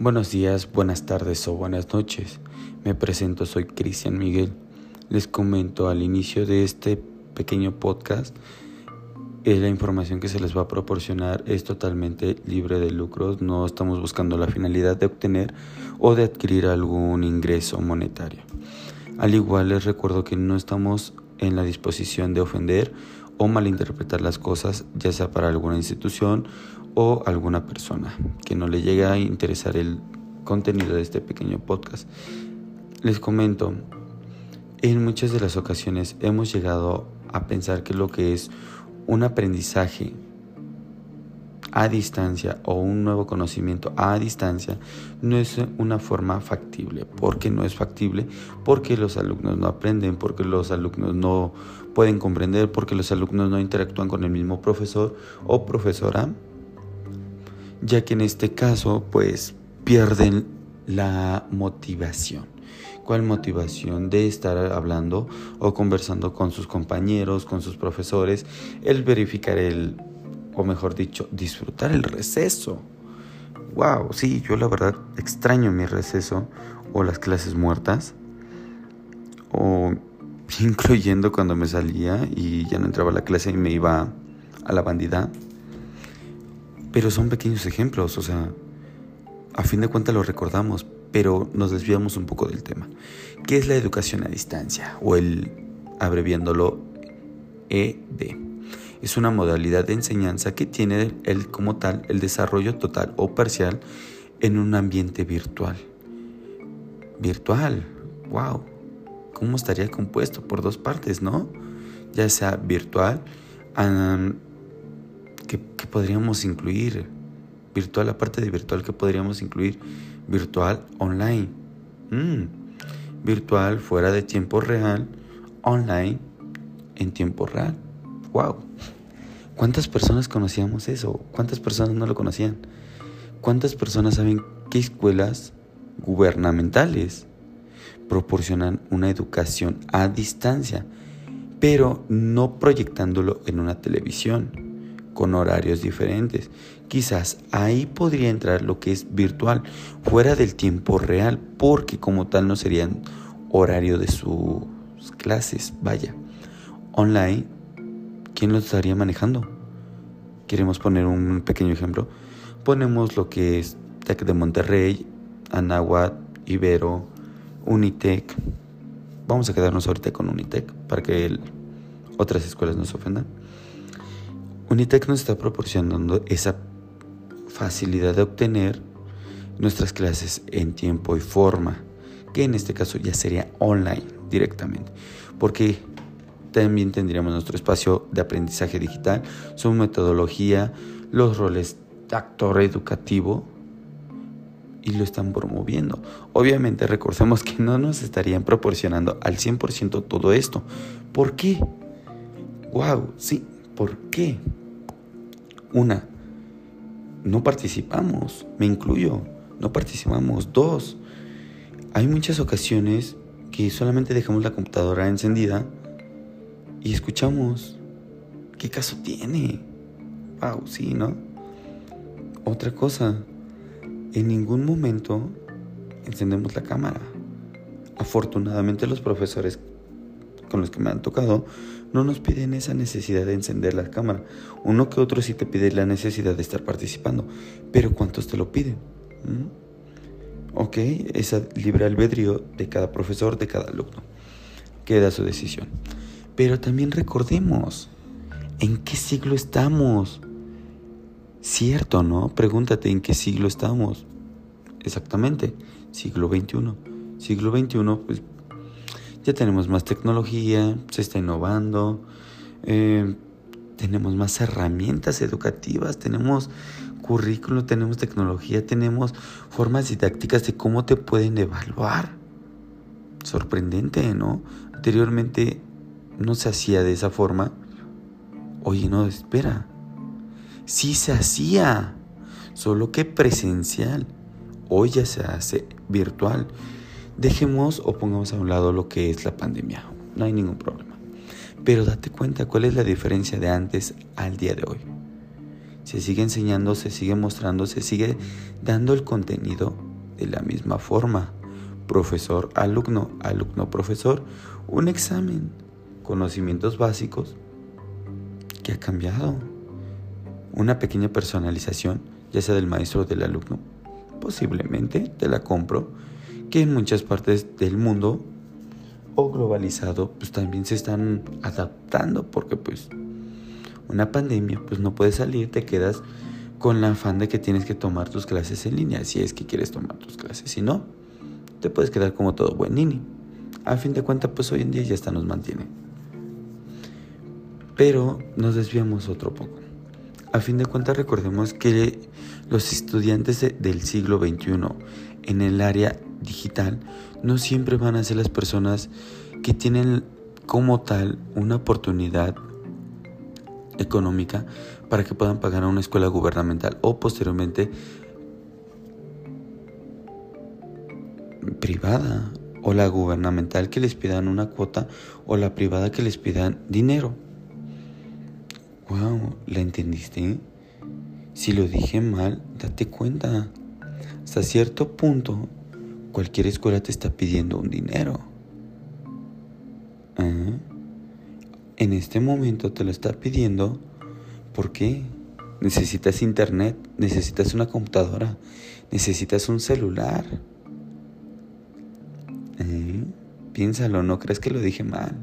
Buenos días, buenas tardes o buenas noches. Me presento, soy Cristian Miguel. Les comento al inicio de este pequeño podcast, eh, la información que se les va a proporcionar es totalmente libre de lucros, no estamos buscando la finalidad de obtener o de adquirir algún ingreso monetario. Al igual les recuerdo que no estamos en la disposición de ofender o malinterpretar las cosas, ya sea para alguna institución o alguna persona que no le llegue a interesar el contenido de este pequeño podcast. Les comento, en muchas de las ocasiones hemos llegado a pensar que lo que es un aprendizaje a distancia o un nuevo conocimiento a distancia no es una forma factible. ¿Por qué no es factible? Porque los alumnos no aprenden, porque los alumnos no pueden comprender, porque los alumnos no interactúan con el mismo profesor o profesora ya que en este caso pues pierden la motivación. ¿Cuál motivación de estar hablando o conversando con sus compañeros, con sus profesores, el verificar el, o mejor dicho, disfrutar el receso? Wow, sí, yo la verdad extraño mi receso o las clases muertas, o incluyendo cuando me salía y ya no entraba a la clase y me iba a la bandida pero son pequeños ejemplos, o sea, a fin de cuentas lo recordamos, pero nos desviamos un poco del tema. ¿Qué es la educación a distancia? O el, abreviándolo, ED. Es una modalidad de enseñanza que tiene el, como tal el desarrollo total o parcial en un ambiente virtual. Virtual, wow. ¿Cómo estaría compuesto? Por dos partes, ¿no? Ya sea virtual, ¿Qué, podríamos incluir? Virtual, aparte de virtual, ¿qué podríamos incluir? Virtual online. Mm, virtual fuera de tiempo real, online en tiempo real. ¡Wow! ¿Cuántas personas conocíamos eso? ¿Cuántas personas no lo conocían? ¿Cuántas personas saben qué escuelas gubernamentales proporcionan una educación a distancia, pero no proyectándolo en una televisión? Con horarios diferentes. Quizás ahí podría entrar lo que es virtual, fuera del tiempo real, porque como tal no serían horario de sus clases. Vaya, online, ¿quién lo estaría manejando? Queremos poner un pequeño ejemplo. Ponemos lo que es TEC de Monterrey, Anáhuac, Ibero, Unitec. Vamos a quedarnos ahorita con Unitec para que otras escuelas nos ofendan. Unitec nos está proporcionando esa facilidad de obtener nuestras clases en tiempo y forma, que en este caso ya sería online directamente, porque también tendríamos nuestro espacio de aprendizaje digital, su metodología, los roles de actor educativo y lo están promoviendo. Obviamente recordemos que no nos estarían proporcionando al 100% todo esto. ¿Por qué? Wow, sí, ¿por qué? Una, no participamos, me incluyo, no participamos. Dos, hay muchas ocasiones que solamente dejamos la computadora encendida y escuchamos. ¿Qué caso tiene? Wow, sí, ¿no? Otra cosa, en ningún momento encendemos la cámara. Afortunadamente los profesores con los que me han tocado no nos piden esa necesidad de encender la cámara. Uno que otro sí te pide la necesidad de estar participando, pero ¿cuántos te lo piden? ¿Mm? Ok, esa libre albedrío de cada profesor, de cada alumno. Queda su decisión. Pero también recordemos, ¿en qué siglo estamos? Cierto, ¿no? Pregúntate en qué siglo estamos. Exactamente, siglo XXI. Siglo XXI, pues ya tenemos más tecnología, se está innovando, eh, tenemos más herramientas educativas, tenemos currículo, tenemos tecnología, tenemos formas didácticas de cómo te pueden evaluar. Sorprendente, ¿no? Anteriormente no se hacía de esa forma. Oye, no, espera. Sí se hacía, solo que presencial. Hoy ya se hace virtual. Dejemos o pongamos a un lado lo que es la pandemia. No hay ningún problema. Pero date cuenta cuál es la diferencia de antes al día de hoy. Se sigue enseñando, se sigue mostrando, se sigue dando el contenido de la misma forma. Profesor, alumno, alumno, profesor, un examen, conocimientos básicos. ¿Qué ha cambiado? Una pequeña personalización, ya sea del maestro o del alumno. Posiblemente te la compro, que en muchas partes del mundo o globalizado, pues también se están adaptando porque pues una pandemia, pues no puedes salir, te quedas con la afán de que tienes que tomar tus clases en línea, si es que quieres tomar tus clases, si no, te puedes quedar como todo buen nini. A fin de cuentas, pues hoy en día ya está nos mantiene. Pero nos desviamos otro poco. A fin de cuentas, recordemos que los estudiantes del siglo XXI en el área digital no siempre van a ser las personas que tienen como tal una oportunidad económica para que puedan pagar a una escuela gubernamental o posteriormente privada o la gubernamental que les pidan una cuota o la privada que les pidan dinero. Wow, ¿la entendiste? Si lo dije mal, date cuenta. Hasta cierto punto, cualquier escuela te está pidiendo un dinero. ¿Eh? En este momento te lo está pidiendo porque necesitas internet, necesitas una computadora, necesitas un celular. ¿Eh? Piénsalo, no crees que lo dije mal.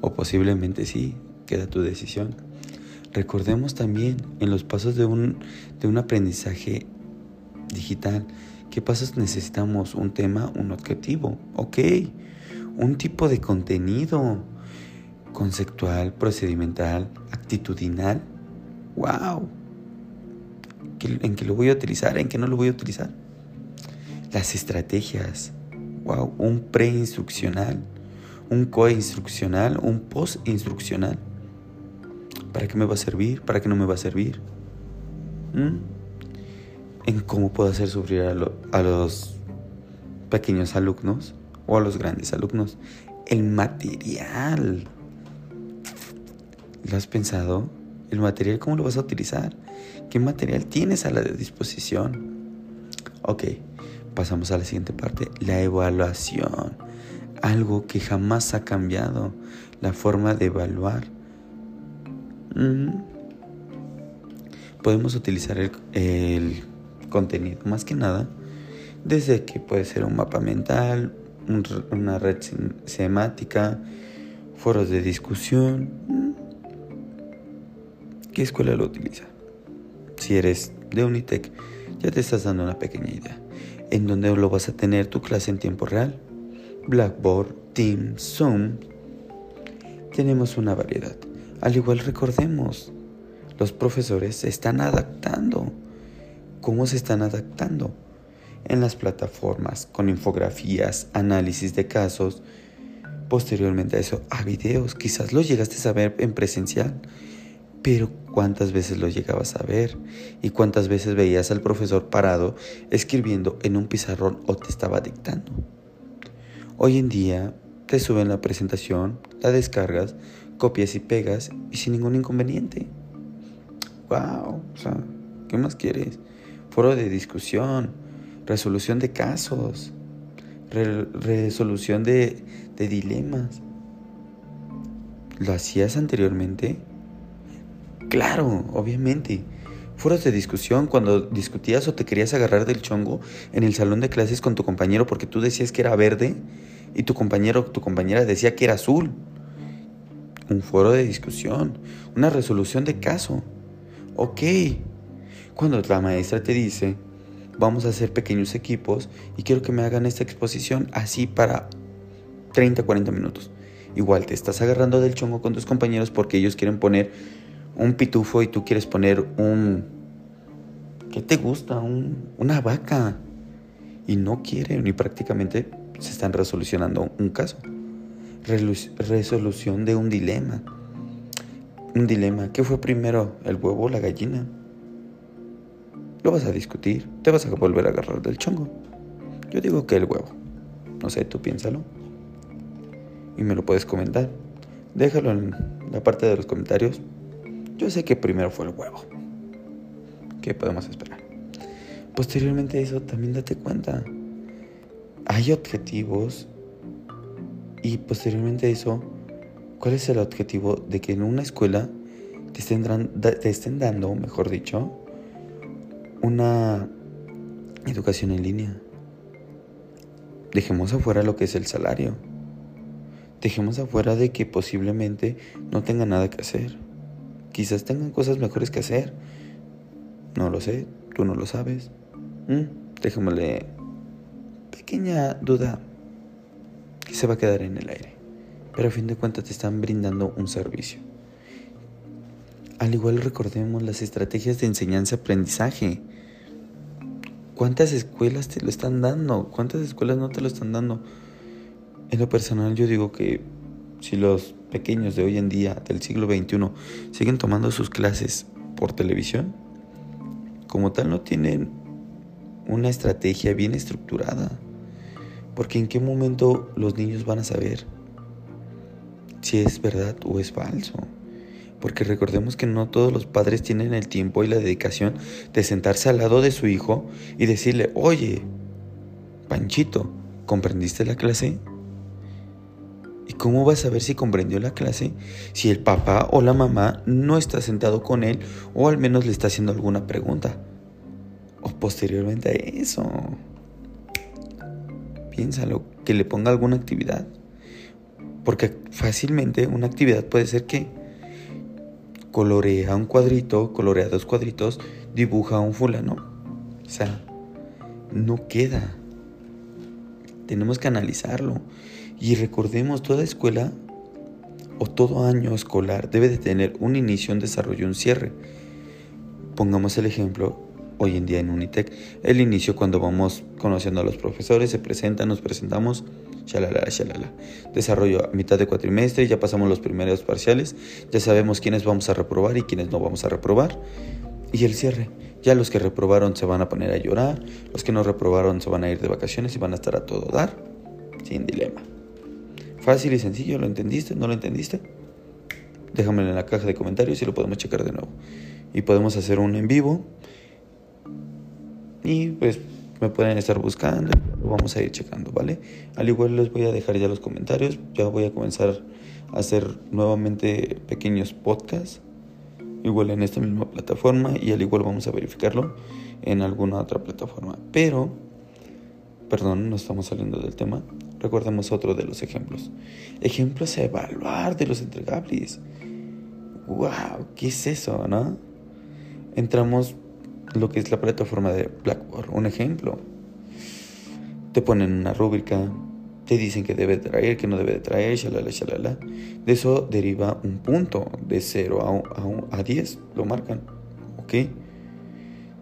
O posiblemente sí, queda tu decisión. Recordemos también en los pasos de un, de un aprendizaje digital, ¿qué pasos necesitamos? Un tema, un objetivo, ok, un tipo de contenido, conceptual, procedimental, actitudinal. ¡Wow! ¿En qué lo voy a utilizar? ¿En qué no lo voy a utilizar? Las estrategias. ¡Wow! Un preinstruccional, un coinstruccional, un postinstruccional. ¿Para qué me va a servir? ¿Para qué no me va a servir? ¿Mm? En cómo puedo hacer sufrir a, a los pequeños alumnos o a los grandes alumnos. El material. ¿Lo has pensado? ¿El material cómo lo vas a utilizar? ¿Qué material tienes a la disposición? Ok, pasamos a la siguiente parte, la evaluación. Algo que jamás ha cambiado, la forma de evaluar. Mm. Podemos utilizar el, contenido, más que nada, desde que puede ser un mapa mental, una red semática, foros de discusión. ¿Qué escuela lo utiliza? Si eres de Unitec, ya te estás dando una pequeña idea. ¿En dónde lo vas a tener tu clase en tiempo real? Blackboard, Teams, Zoom. Tenemos una variedad. Al igual recordemos, los profesores se están adaptando. ¿Cómo se están adaptando? En las plataformas, con infografías, análisis de casos. Posteriormente a eso, a videos. Quizás lo llegaste a ver en presencial pero ¿cuántas veces lo llegabas a ver? ¿Y cuántas veces veías al profesor parado escribiendo en un pizarrón o te estaba dictando? Hoy en día te suben la presentación, la descargas, copias y pegas y sin ningún inconveniente. ¡Wow! O sea, ¿qué más quieres? Foro de discusión, resolución de casos, resolución de, de dilemas. ¿Lo hacías anteriormente? Claro, obviamente. Foros de discusión cuando discutías o te querías agarrar del chongo en el salón de clases con tu compañero porque tú decías que era verde y tu compañero o tu compañera decía que era azul. Un foro de discusión, una resolución de caso. Ok. Cuando la maestra te dice, vamos a hacer pequeños equipos y quiero que me hagan esta exposición así para 30, 40 minutos. Igual te estás agarrando del chongo con tus compañeros porque ellos quieren poner un pitufo y tú quieres poner un... ¿Qué te gusta? Un, una vaca. Y no quieren y prácticamente se están resolucionando un caso. Resolución de un dilema. Un dilema. ¿Qué fue primero, el huevo o la gallina? Lo vas a discutir. Te vas a volver a agarrar del chongo. Yo digo que el huevo. No sé, tú piénsalo. Y me lo puedes comentar. Déjalo en la parte de los comentarios yo sé que primero fue el huevo. ¿Qué podemos esperar? posteriormente a eso, también date cuenta. Hay objetivos y posteriormente a eso, ¿cuál es el objetivo de que en una escuela te estén, te estén dando, mejor dicho, una educación en línea? Dejemos afuera lo que es el salario. Dejemos afuera de que posiblemente no tengan nada que hacer. Quizás tengan cosas mejores que hacer. No lo sé, tú no lo sabes. ¿Mm? Dejémosle pequeña duda que se va a quedar en el aire. Pero a fin de cuentas te están brindando un servicio. Al igual recordemos las estrategias de enseñanza-aprendizaje. ¿Cuántas escuelas te lo están dando? ¿Cuántas escuelas no te lo están dando? En lo personal yo digo que si los pequeños de hoy en día, del siglo XXI, siguen tomando sus clases por televisión, como tal no tienen una estrategia bien estructurada. Porque en qué momento los niños van a saber si es verdad o es falso. Porque recordemos que no todos los padres tienen el tiempo y la dedicación de sentarse al lado de su hijo y decirle, oye, Panchito, ¿comprendiste la clase? ¿Y cómo vas a saber si comprendió la clase si el papá o la mamá no está sentado con él o al menos le está haciendo alguna pregunta? O posteriormente a eso. Piénsalo, que le ponga alguna actividad. Porque fácilmente una actividad puede ser que colorea un cuadrito, colorea dos cuadritos, dibuja un fulano. O sea, no queda. Tenemos que analizarlo. Y recordemos, toda escuela o todo año escolar debe de tener un inicio, un desarrollo, un cierre. Pongamos el ejemplo hoy en día en Unitec, el inicio cuando vamos conociendo a los profesores, se presentan, nos presentamos, shalala. Desarrollo a mitad de cuatrimestre, ya pasamos los primeros parciales, ya sabemos quiénes vamos a reprobar y quiénes no vamos a reprobar. Y el cierre, ya los que reprobaron se van a poner a llorar, los que no reprobaron se van a ir de vacaciones y van a estar a todo dar, sin dilema. Fácil y sencillo, ¿lo entendiste? ¿No lo entendiste? Déjamelo en la caja de comentarios y lo podemos checar de nuevo. Y podemos hacer un en vivo. Y pues me pueden estar buscando, lo vamos a ir checando, ¿vale? Al igual les voy a dejar ya los comentarios, ya voy a comenzar a hacer nuevamente pequeños podcasts, igual en esta misma plataforma y al igual vamos a verificarlo en alguna otra plataforma. Pero, perdón, no estamos saliendo del tema, Recordemos otro de los ejemplos. Ejemplos a evaluar de los entregables. ¡Wow! ¿Qué es eso, no? Entramos lo que es la plataforma de Blackboard. Un ejemplo. Te ponen una rúbrica, te dicen que debe traer, que no debe traer, shalala, shalala. De eso deriva un punto, de 0 a, a 10, lo marcan. ¿Ok?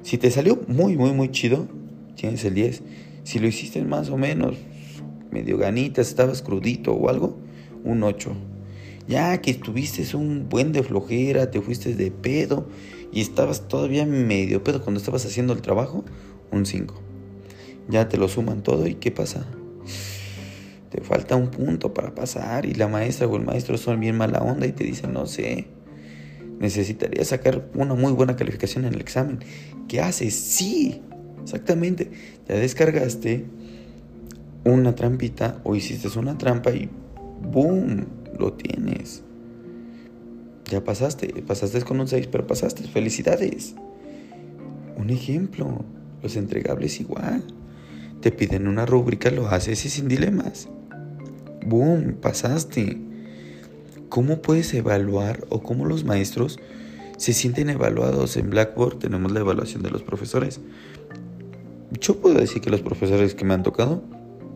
Si te salió muy, muy, muy chido, tienes el 10. Si lo hiciste más o menos, medio ganitas, estabas crudito o algo, un 8. Ya que estuviste un buen de flojera, te fuiste de pedo y estabas todavía medio pedo cuando estabas haciendo el trabajo, un 5. Ya te lo suman todo y ¿qué pasa? Te falta un punto para pasar y la maestra o el maestro son bien mala onda y te dicen, no sé, necesitaría sacar una muy buena calificación en el examen. ¿Qué haces? Sí, exactamente. Ya descargaste una trampita o hiciste una trampa y ¡boom! Lo tienes. Ya pasaste, pasaste con un 6, pero pasaste. Felicidades. Un ejemplo, los entregables igual. Te piden una rúbrica, lo haces y sin dilemas. ¡Boom! Pasaste. ¿Cómo puedes evaluar o cómo los maestros se sienten evaluados en Blackboard? Tenemos la evaluación de los profesores. Yo puedo decir que los profesores que me han tocado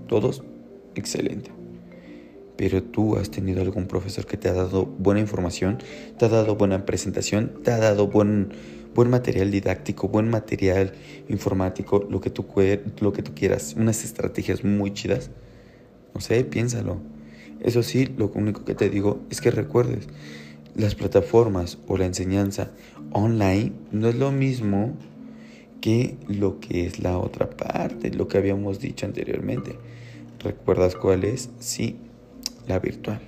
todos, excelente. Pero tú has tenido algún profesor que te ha dado buena información, te ha dado buena presentación, te ha dado buen, buen material didáctico, buen material informático, lo que, tú, lo que tú quieras, unas estrategias muy chidas. No sé, piénsalo. Eso sí, lo único que te digo es que recuerdes, las plataformas o la enseñanza online no es lo mismo que lo que es la otra parte, lo que habíamos dicho anteriormente. ¿Recuerdas cuál es? Sí, la virtual.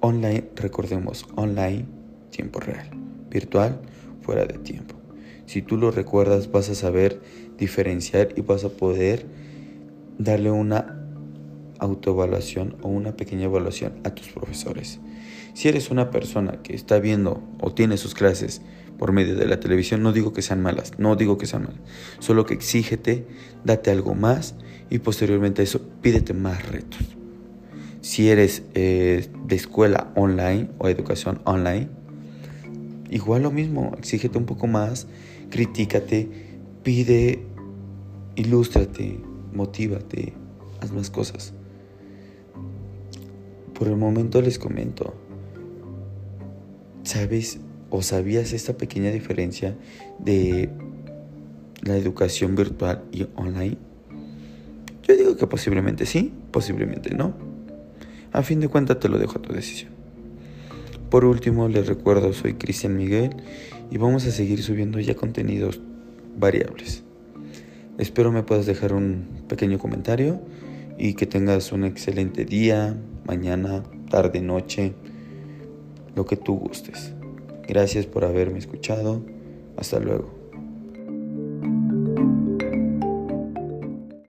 Online, recordemos, online, tiempo real. Virtual, fuera de tiempo. Si tú lo recuerdas, vas a saber diferenciar y vas a poder darle una autoevaluación o una pequeña evaluación a tus profesores. Si eres una persona que está viendo o tiene sus clases por medio de la televisión, no digo que sean malas, no digo que sean malas, solo que exígete, date algo más y posteriormente a eso pídete más retos. Si eres eh, de escuela online o educación online, igual lo mismo, exígete un poco más, critícate, pide, ilústrate, motívate, haz más cosas. Por el momento les comento, ¿sabes o sabías esta pequeña diferencia de la educación virtual y online? Yo digo que posiblemente sí, posiblemente no. A fin de cuentas te lo dejo a tu decisión. Por último, les recuerdo, soy Cristian Miguel y vamos a seguir subiendo ya contenidos variables. Espero me puedas dejar un pequeño comentario y que tengas un excelente día, mañana, tarde, noche, lo que tú gustes. Gracias por haberme escuchado. Hasta luego.